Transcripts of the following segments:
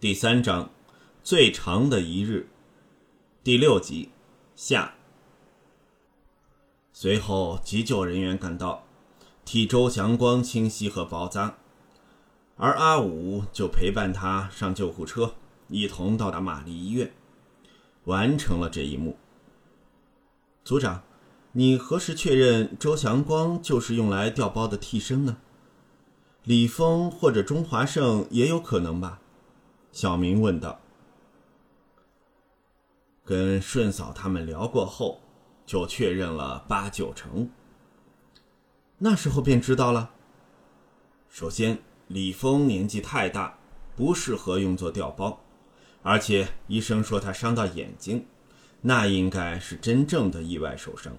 第三章，最长的一日，第六集，下。随后，急救人员赶到，替周祥光清洗和包扎，而阿武就陪伴他上救护车，一同到达玛丽医院，完成了这一幕。组长，你何时确认周祥光就是用来调包的替身呢？李峰或者钟华胜也有可能吧？小明问道：“跟顺嫂他们聊过后，就确认了八九成。那时候便知道了。首先，李峰年纪太大，不适合用作调包，而且医生说他伤到眼睛，那应该是真正的意外受伤。”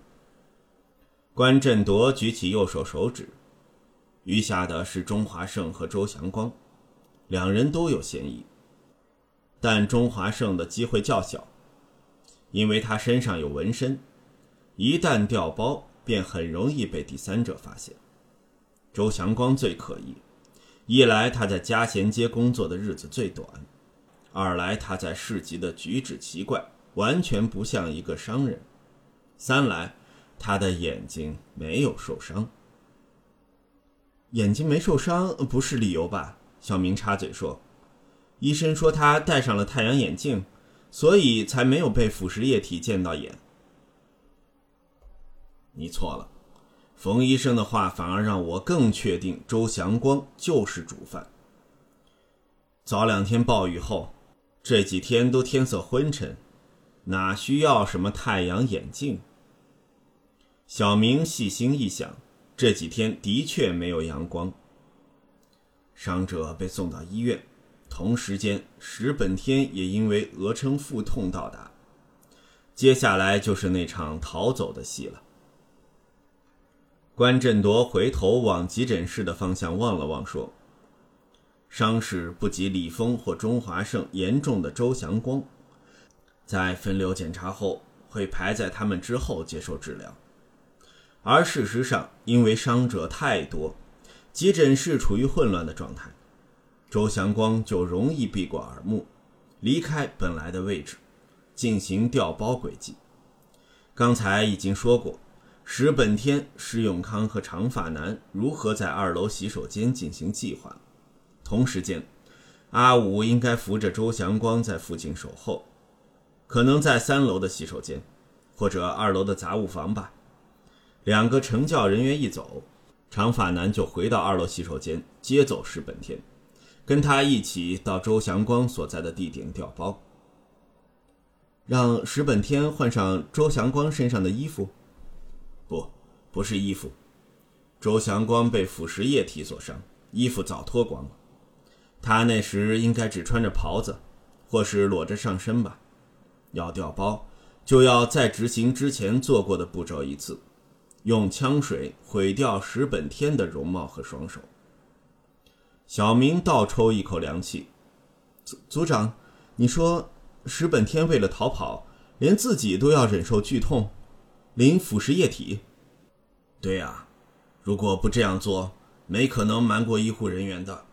关振铎举起右手手指，余下的是钟华胜和周祥光，两人都有嫌疑。但钟华胜的机会较小，因为他身上有纹身，一旦掉包便很容易被第三者发现。周祥光最可疑，一来他在嘉贤街工作的日子最短，二来他在市集的举止奇怪，完全不像一个商人，三来他的眼睛没有受伤。眼睛没受伤不是理由吧？小明插嘴说。医生说他戴上了太阳眼镜，所以才没有被腐蚀液体溅到眼。你错了，冯医生的话反而让我更确定周祥光就是主犯。早两天暴雨后，这几天都天色昏沉，哪需要什么太阳眼镜？小明细心一想，这几天的确没有阳光。伤者被送到医院。同时间，石本天也因为额撑腹痛到达。接下来就是那场逃走的戏了。关振铎回头往急诊室的方向望了望，说：“伤势不及李峰或钟华胜严重的周祥光，在分流检查后会排在他们之后接受治疗。而事实上，因为伤者太多，急诊室处于混乱的状态。”周祥光就容易避过耳目，离开本来的位置，进行调包轨迹。刚才已经说过，石本天、石永康和长发男如何在二楼洗手间进行计划。同时间，阿武应该扶着周祥光在附近守候，可能在三楼的洗手间，或者二楼的杂物房吧。两个成教人员一走，长发男就回到二楼洗手间接走石本天。跟他一起到周祥光所在的地点调包，让石本天换上周祥光身上的衣服。不，不是衣服。周祥光被腐蚀液体所伤，衣服早脱光了。他那时应该只穿着袍子，或是裸着上身吧。要调包，就要再执行之前做过的步骤一次，用枪水毁掉石本天的容貌和双手。小明倒抽一口凉气，组组长，你说石本天为了逃跑，连自己都要忍受剧痛，淋腐蚀液体。对呀，如果不这样做，没可能瞒过医护人员的。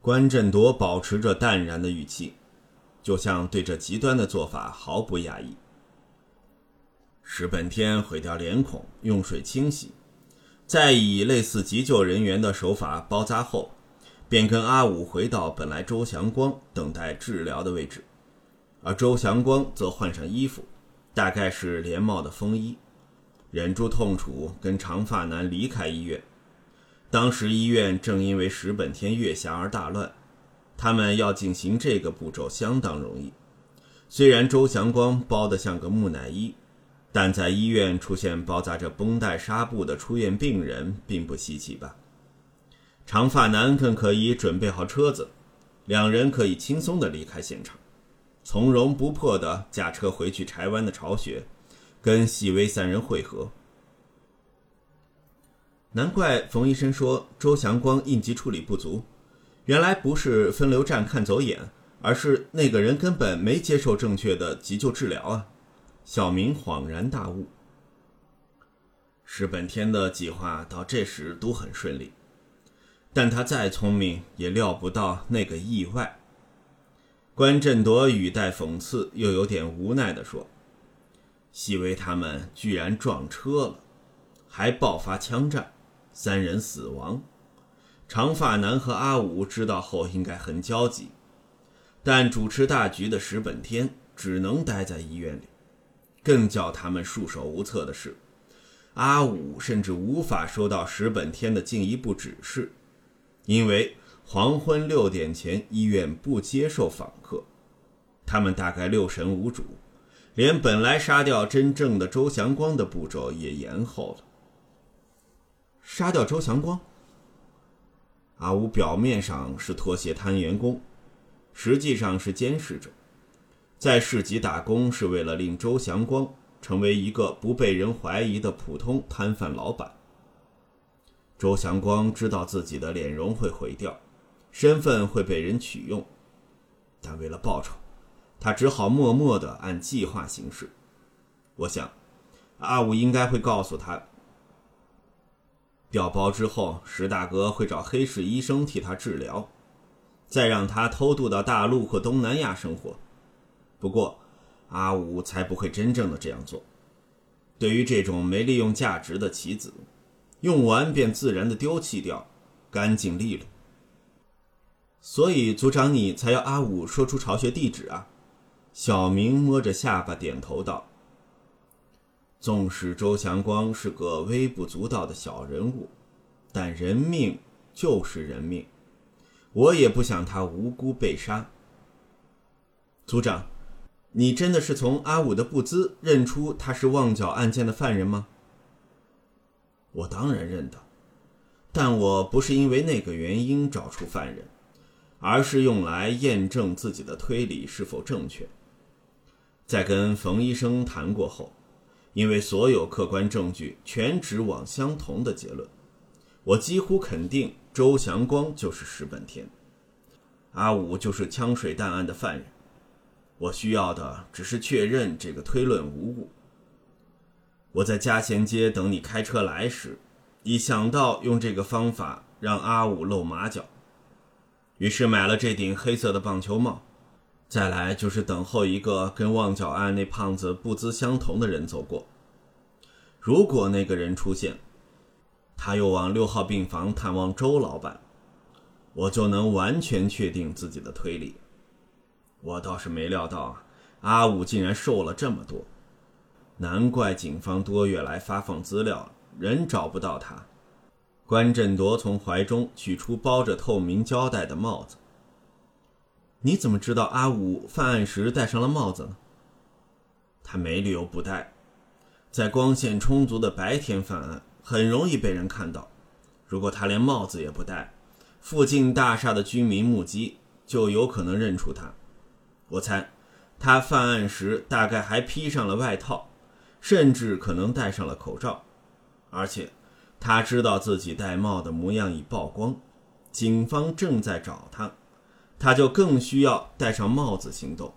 关振铎保持着淡然的语气，就像对这极端的做法毫不讶异。石本天毁掉脸孔，用水清洗，再以类似急救人员的手法包扎后。便跟阿武回到本来周祥光等待治疗的位置，而周祥光则换上衣服，大概是连帽的风衣，忍住痛楚跟长发男离开医院。当时医院正因为石本天月下而大乱，他们要进行这个步骤相当容易。虽然周祥光包得像个木乃伊，但在医院出现包扎着绷带纱布的出院病人并不稀奇吧？长发男更可以准备好车子，两人可以轻松地离开现场，从容不迫地驾车回去柴湾的巢穴，跟细微三人会合。难怪冯医生说周祥光应急处理不足，原来不是分流站看走眼，而是那个人根本没接受正确的急救治疗啊！小明恍然大悟。石本天的计划到这时都很顺利。但他再聪明，也料不到那个意外。关振铎语带讽刺，又有点无奈地说：“细微他们居然撞车了，还爆发枪战，三人死亡。长发男和阿武知道后应该很焦急，但主持大局的石本天只能待在医院里。更叫他们束手无策的是，阿武甚至无法收到石本天的进一步指示，因为。”黄昏六点前，医院不接受访客。他们大概六神无主，连本来杀掉真正的周祥光的步骤也延后了。杀掉周祥光？阿武表面上是拖鞋摊员工，实际上是监视者，在市集打工是为了令周祥光成为一个不被人怀疑的普通摊贩老板。周祥光知道自己的脸容会毁掉。身份会被人取用，但为了报酬，他只好默默地按计划行事。我想，阿武应该会告诉他，调包之后，石大哥会找黑市医生替他治疗，再让他偷渡到大陆或东南亚生活。不过，阿武才不会真正的这样做。对于这种没利用价值的棋子，用完便自然的丢弃掉，干净利落。所以，组长，你才要阿武说出巢穴地址啊？小明摸着下巴点头道：“纵使周祥光是个微不足道的小人物，但人命就是人命，我也不想他无辜被杀。”组长，你真的是从阿武的步姿认出他是旺角案件的犯人吗？我当然认得，但我不是因为那个原因找出犯人。而是用来验证自己的推理是否正确。在跟冯医生谈过后，因为所有客观证据全指往相同的结论，我几乎肯定周祥光就是石本天，阿武就是枪水弹案的犯人。我需要的只是确认这个推论无误。我在嘉贤街等你开车来时，已想到用这个方法让阿武露马脚。于是买了这顶黑色的棒球帽，再来就是等候一个跟旺角案那胖子步姿相同的人走过。如果那个人出现，他又往六号病房探望周老板，我就能完全确定自己的推理。我倒是没料到阿武竟然瘦了这么多，难怪警方多月来发放资料，人找不到他。关振铎从怀中取出包着透明胶带的帽子。你怎么知道阿武犯案时戴上了帽子呢？他没理由不戴，在光线充足的白天犯案很容易被人看到。如果他连帽子也不戴，附近大厦的居民目击就有可能认出他。我猜，他犯案时大概还披上了外套，甚至可能戴上了口罩，而且。他知道自己戴帽的模样已曝光，警方正在找他，他就更需要戴上帽子行动，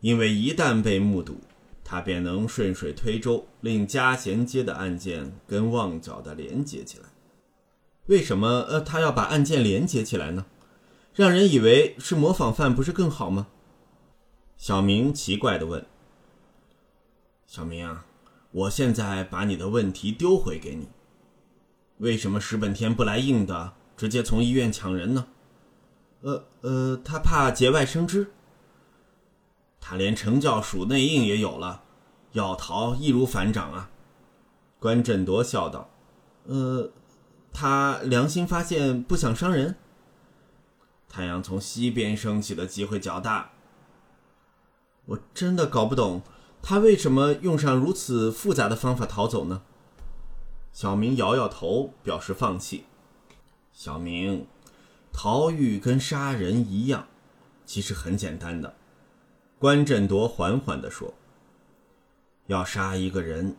因为一旦被目睹，他便能顺水推舟，令加贤街的案件跟旺角的连接起来。为什么呃他要把案件连接起来呢？让人以为是模仿犯，不是更好吗？小明奇怪地问。小明啊，我现在把你的问题丢回给你。为什么石本天不来硬的，直接从医院抢人呢？呃呃，他怕节外生枝。他连成教署内应也有了，要逃易如反掌啊！关振铎笑道：“呃，他良心发现，不想伤人。太阳从西边升起的机会较大。我真的搞不懂，他为什么用上如此复杂的方法逃走呢？”小明摇摇头，表示放弃。小明，逃狱跟杀人一样，其实很简单的。关振铎缓缓地说：“要杀一个人，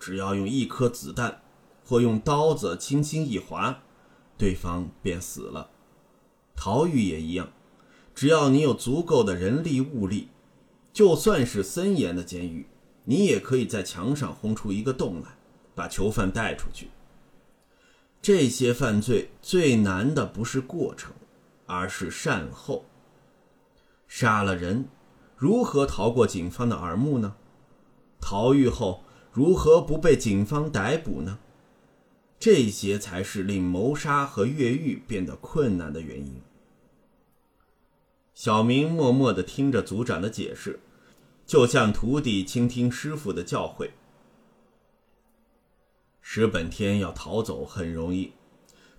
只要用一颗子弹，或用刀子轻轻一划，对方便死了。逃狱也一样，只要你有足够的人力物力，就算是森严的监狱，你也可以在墙上轰出一个洞来。”把囚犯带出去。这些犯罪最难的不是过程，而是善后。杀了人，如何逃过警方的耳目呢？逃狱后如何不被警方逮捕呢？这些才是令谋杀和越狱变得困难的原因。小明默默地听着组长的解释，就像徒弟倾听师傅的教诲。石本天要逃走很容易，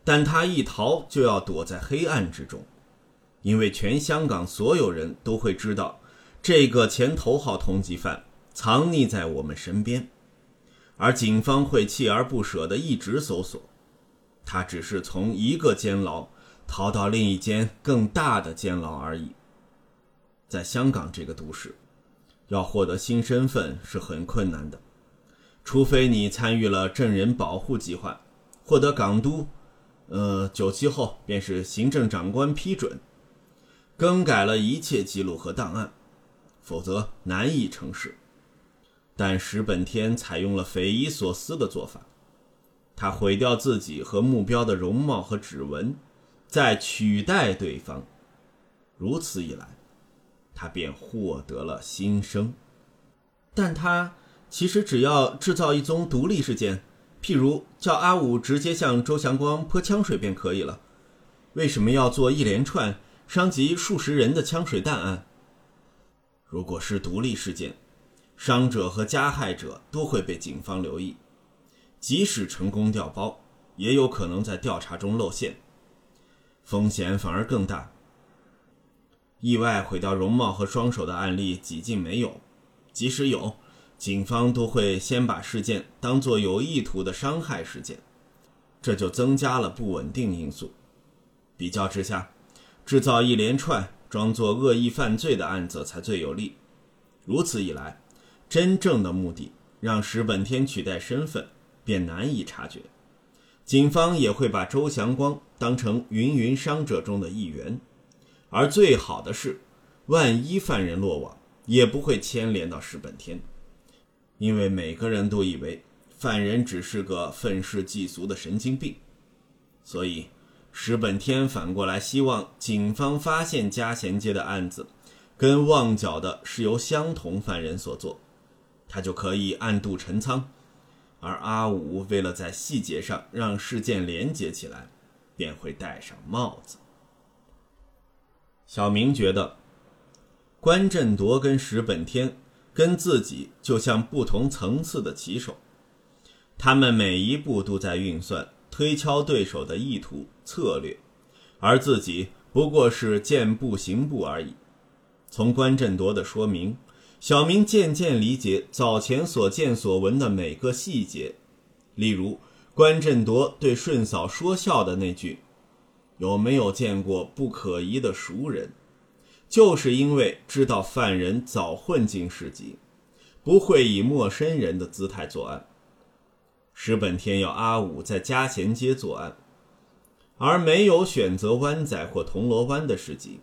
但他一逃就要躲在黑暗之中，因为全香港所有人都会知道，这个前头号通缉犯藏匿在我们身边。而警方会锲而不舍地一直搜索，他只是从一个监牢逃到另一间更大的监牢而已。在香港这个都市，要获得新身份是很困难的，除非你参与了证人保护计划，获得港督，呃，九七后便是行政长官批准，更改了一切记录和档案，否则难以成事。但石本天采用了匪夷所思的做法，他毁掉自己和目标的容貌和指纹，再取代对方。如此一来，他便获得了新生。但他其实只要制造一宗独立事件，譬如叫阿武直接向周祥光泼枪水便可以了。为什么要做一连串伤及数十人的枪水弹案？如果是独立事件，伤者和加害者都会被警方留意，即使成功调包，也有可能在调查中露馅，风险反而更大。意外毁掉容貌和双手的案例几近没有，即使有，警方都会先把事件当作有意图的伤害事件，这就增加了不稳定因素。比较之下，制造一连串装作恶意犯罪的案子才最有利。如此一来。真正的目的让石本天取代身份，便难以察觉。警方也会把周祥光当成芸芸伤者中的一员，而最好的是，万一犯人落网，也不会牵连到石本天，因为每个人都以为犯人只是个愤世嫉俗的神经病。所以，石本天反过来希望警方发现嘉贤街的案子，跟旺角的是由相同犯人所做。他就可以暗度陈仓，而阿武为了在细节上让事件连接起来，便会戴上帽子。小明觉得，关振铎跟石本天跟自己就像不同层次的棋手，他们每一步都在运算、推敲对手的意图策略，而自己不过是见步行步而已。从关振铎的说明。小明渐渐理解早前所见所闻的每个细节，例如关振铎对顺嫂说笑的那句“有没有见过不可疑的熟人”，就是因为知道犯人早混进市集，不会以陌生人的姿态作案。石本天要阿武在嘉贤街作案，而没有选择湾仔或铜锣湾的市集。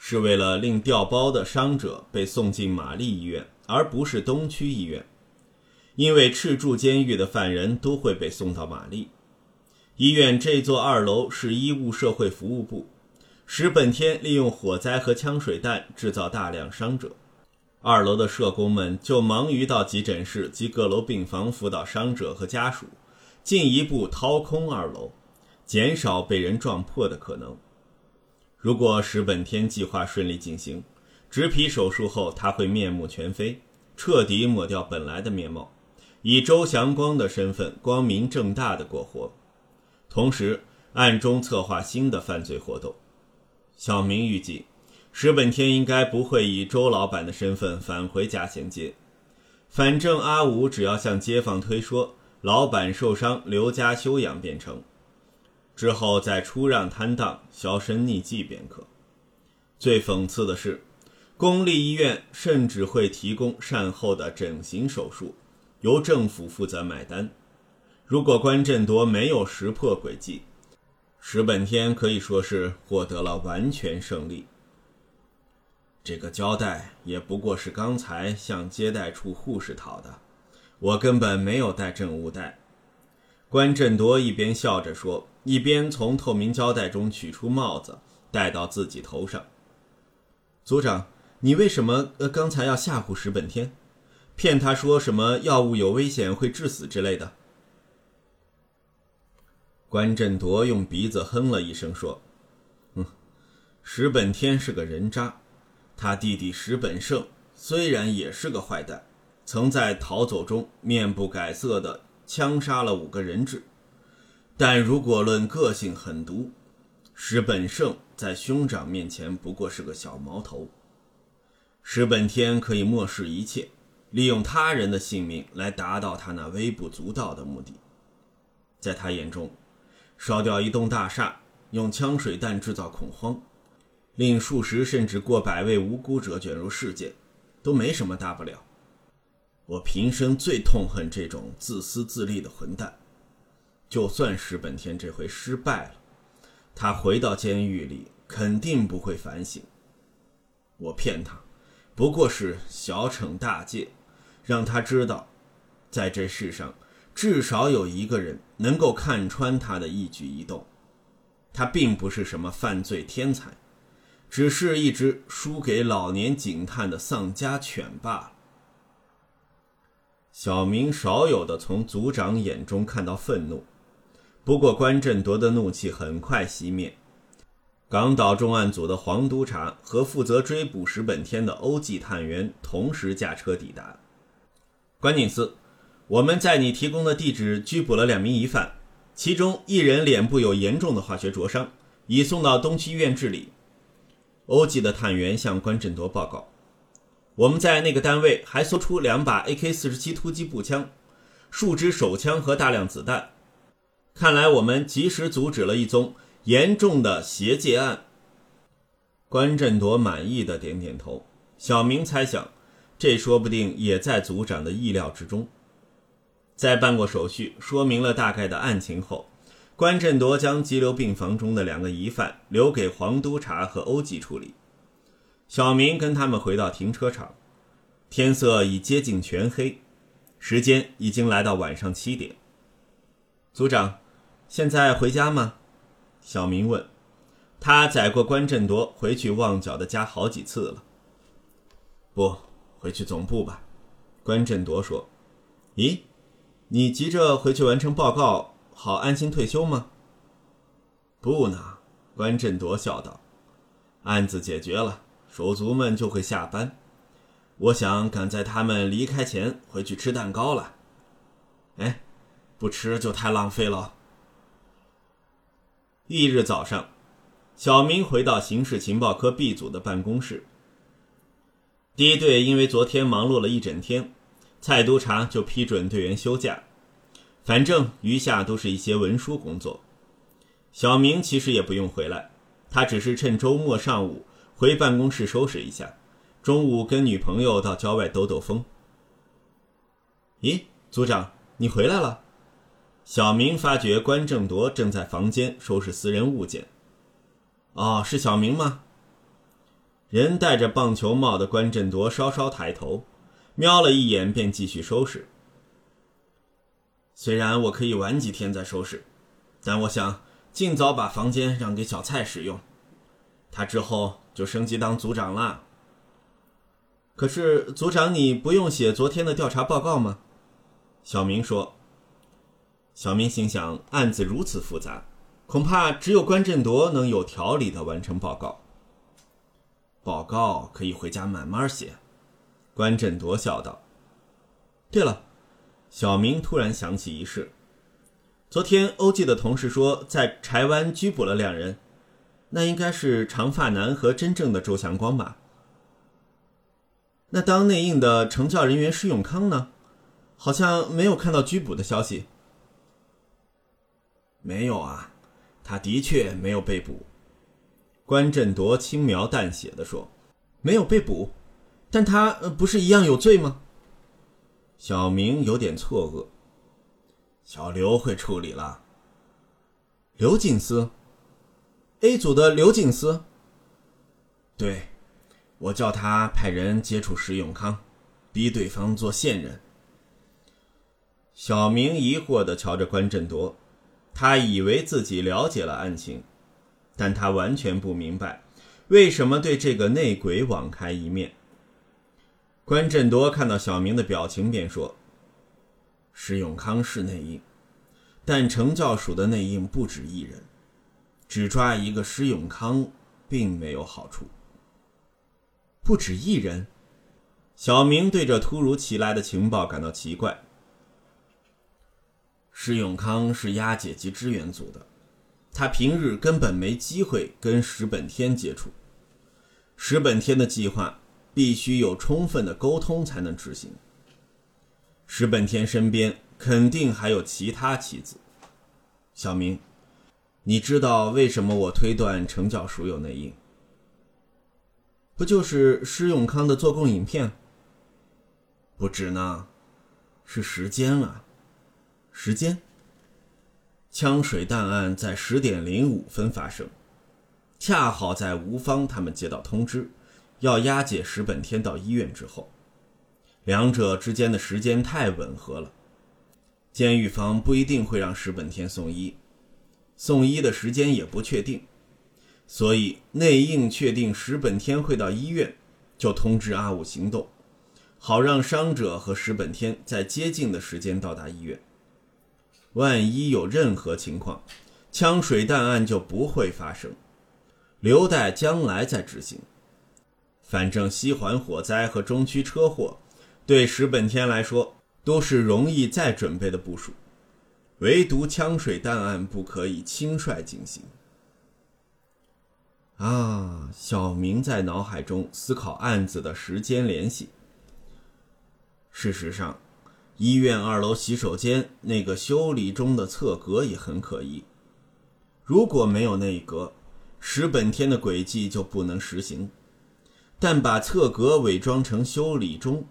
是为了令调包的伤者被送进玛丽医院，而不是东区医院，因为赤柱监狱的犯人都会被送到玛丽医院。这座二楼是医务社会服务部，石本天利用火灾和枪水弹制造大量伤者，二楼的社工们就忙于到急诊室及各楼病房辅导伤者和家属，进一步掏空二楼，减少被人撞破的可能。如果石本天计划顺利进行，植皮手术后他会面目全非，彻底抹掉本来的面貌，以周祥光的身份光明正大的过活，同时暗中策划新的犯罪活动。小明预计，石本天应该不会以周老板的身份返回嘉贤街，反正阿武只要向街坊推说老板受伤留家休养便成。之后再出让摊档，销声匿迹便可。最讽刺的是，公立医院甚至会提供善后的整形手术，由政府负责买单。如果关振铎没有识破诡计，石本天可以说是获得了完全胜利。这个胶带也不过是刚才向接待处护士讨的，我根本没有带证物袋。关振铎一边笑着说，一边从透明胶带中取出帽子戴到自己头上。组长，你为什么呃刚才要吓唬石本天，骗他说什么药物有危险会致死之类的？关振铎用鼻子哼了一声，说：“嗯，石本天是个人渣，他弟弟石本胜虽然也是个坏蛋，曾在逃走中面不改色的枪杀了五个人质，但如果论个性狠毒，石本胜在兄长面前不过是个小毛头。石本天可以漠视一切，利用他人的性命来达到他那微不足道的目的，在他眼中。”烧掉一栋大厦，用枪水弹制造恐慌，令数十甚至过百位无辜者卷入事件，都没什么大不了。我平生最痛恨这种自私自利的混蛋。就算石本天这回失败了，他回到监狱里肯定不会反省。我骗他，不过是小惩大戒，让他知道，在这世上。至少有一个人能够看穿他的一举一动，他并不是什么犯罪天才，只是一只输给老年警探的丧家犬罢了。小明少有的从组长眼中看到愤怒，不过关振铎的怒气很快熄灭。港岛重案组的黄督察和负责追捕石本天的欧记探员同时驾车抵达，关警司。我们在你提供的地址拘捕了两名疑犯，其中一人脸部有严重的化学灼伤，已送到东区医院治理。欧记的探员向关振铎报告：“我们在那个单位还搜出两把 AK-47 突击步枪、数支手枪和大量子弹，看来我们及时阻止了一宗严重的邪界案。”关振铎满意的点点头。小明猜想，这说不定也在组长的意料之中。在办过手续、说明了大概的案情后，关振铎将急流病房中的两个疑犯留给黄督察和欧记处理。小明跟他们回到停车场，天色已接近全黑，时间已经来到晚上七点。组长，现在回家吗？小明问。他载过关振铎回去旺角的家好几次了。不，回去总部吧。关振铎说。咦？你急着回去完成报告，好安心退休吗？不呢，关振铎笑道：“案子解决了，手足们就会下班。我想赶在他们离开前回去吃蛋糕了。哎，不吃就太浪费了。”翌日早上，小明回到刑事情报科 B 组的办公室。第一队因为昨天忙碌了一整天。蔡督察就批准队员休假，反正余下都是一些文书工作。小明其实也不用回来，他只是趁周末上午回办公室收拾一下，中午跟女朋友到郊外兜兜风。咦，组长，你回来了？小明发觉关正铎正在房间收拾私人物件。哦，是小明吗？人戴着棒球帽的关振铎稍稍抬头。瞄了一眼，便继续收拾。虽然我可以晚几天再收拾，但我想尽早把房间让给小蔡使用，他之后就升级当组长了。可是组长，你不用写昨天的调查报告吗？小明说。小明心想，案子如此复杂，恐怕只有关振铎能有条理的完成报告。报告可以回家慢慢写。关振铎笑道：“对了，小明突然想起一事。昨天欧记的同事说，在柴湾拘捕了两人，那应该是长发男和真正的周祥光吧？那当内应的成教人员施永康呢？好像没有看到拘捕的消息。没有啊，他的确没有被捕。”关振铎轻描淡写的说：“没有被捕。”但他不是一样有罪吗？小明有点错愕。小刘会处理了。刘警司，A 组的刘警司。对，我叫他派人接触石永康，逼对方做线人。小明疑惑的瞧着关振铎，他以为自己了解了案情，但他完全不明白。为什么对这个内鬼网开一面？关振铎看到小明的表情，便说：“石永康是内应，但程教署的内应不止一人，只抓一个石永康，并没有好处。不止一人。”小明对这突如其来的情报感到奇怪。石永康是押解及支援组的，他平日根本没机会跟石本天接触，石本天的计划。必须有充分的沟通才能执行。石本天身边肯定还有其他棋子。小明，你知道为什么我推断程教署有内应？不就是施永康的做供影片？不止呢，是时间啊，时间。枪水弹案在十点零五分发生，恰好在吴方他们接到通知。要押解石本天到医院之后，两者之间的时间太吻合了。监狱方不一定会让石本天送医，送医的时间也不确定，所以内应确定石本天会到医院，就通知阿武行动，好让伤者和石本天在接近的时间到达医院。万一有任何情况，枪水弹案就不会发生，留待将来再执行。反正西环火灾和中区车祸，对石本天来说都是容易再准备的部署，唯独枪水弹案不可以轻率进行。啊，小明在脑海中思考案子的时间联系。事实上，医院二楼洗手间那个修理中的侧格也很可疑。如果没有那一格，石本天的诡计就不能实行。但把侧格伪装成修理中，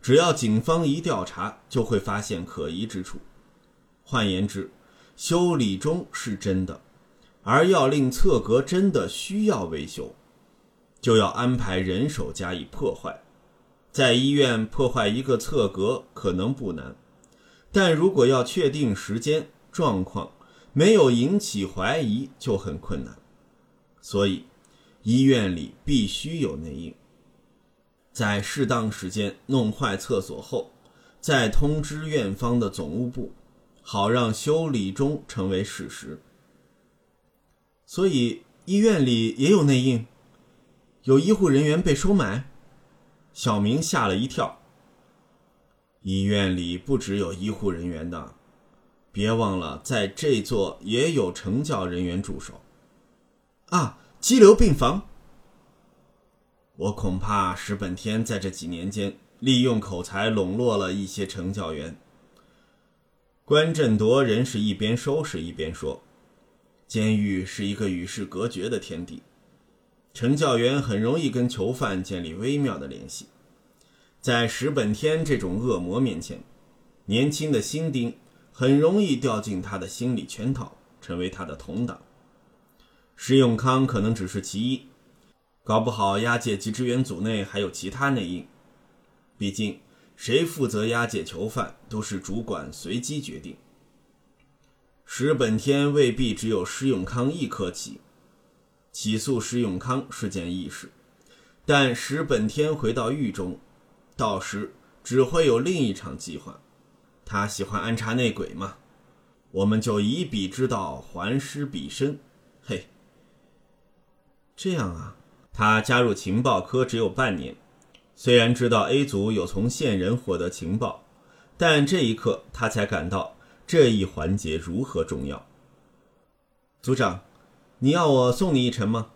只要警方一调查，就会发现可疑之处。换言之，修理中是真的，而要令侧格真的需要维修，就要安排人手加以破坏。在医院破坏一个侧格可能不难，但如果要确定时间、状况，没有引起怀疑就很困难。所以。医院里必须有内应，在适当时间弄坏厕所后，再通知院方的总务部，好让修理中成为事实。所以医院里也有内应，有医护人员被收买。小明吓了一跳。医院里不只有医护人员的，别忘了在这座也有成教人员驻守。啊。激流病房，我恐怕石本天在这几年间利用口才笼络了一些成教员。关振铎仍是一边收拾一边说：“监狱是一个与世隔绝的天地，成教员很容易跟囚犯建立微妙的联系。在石本天这种恶魔面前，年轻的新丁很容易掉进他的心理圈套，成为他的同党。”石永康可能只是其一，搞不好押解及支援组内还有其他内应。毕竟，谁负责押解囚犯都是主管随机决定。石本天未必只有石永康一颗棋，起诉石永康是件易事，但石本天回到狱中，到时只会有另一场计划。他喜欢安插内鬼嘛？我们就以彼之道还施彼身，嘿。这样啊，他加入情报科只有半年，虽然知道 A 组有从线人获得情报，但这一刻他才感到这一环节如何重要。组长，你要我送你一程吗？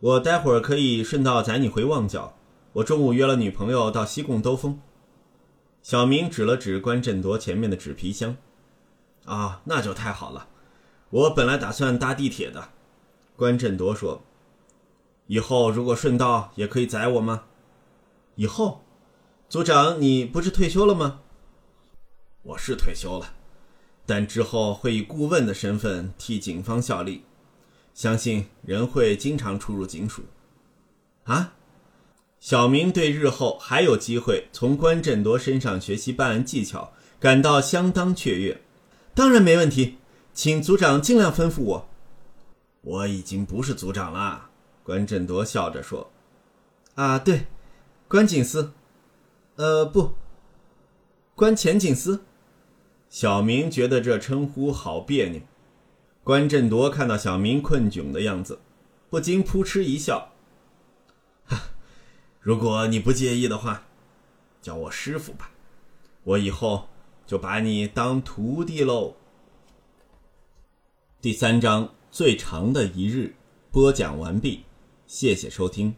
我待会儿可以顺道载你回旺角。我中午约了女朋友到西贡兜风。小明指了指关振铎前面的纸皮箱。啊，那就太好了。我本来打算搭地铁的。关振铎说。以后如果顺道也可以载我吗？以后，组长，你不是退休了吗？我是退休了，但之后会以顾问的身份替警方效力，相信仍会经常出入警署。啊，小明对日后还有机会从关振铎身上学习办案技巧感到相当雀跃。当然没问题，请组长尽量吩咐我。我已经不是组长了。关振铎笑着说：“啊，对，关锦司，呃，不，关前锦司。”小明觉得这称呼好别扭。关振铎看到小明困窘的样子，不禁扑哧一笑：“哈，如果你不介意的话，叫我师傅吧，我以后就把你当徒弟喽。”第三章最长的一日播讲完毕，谢谢收听。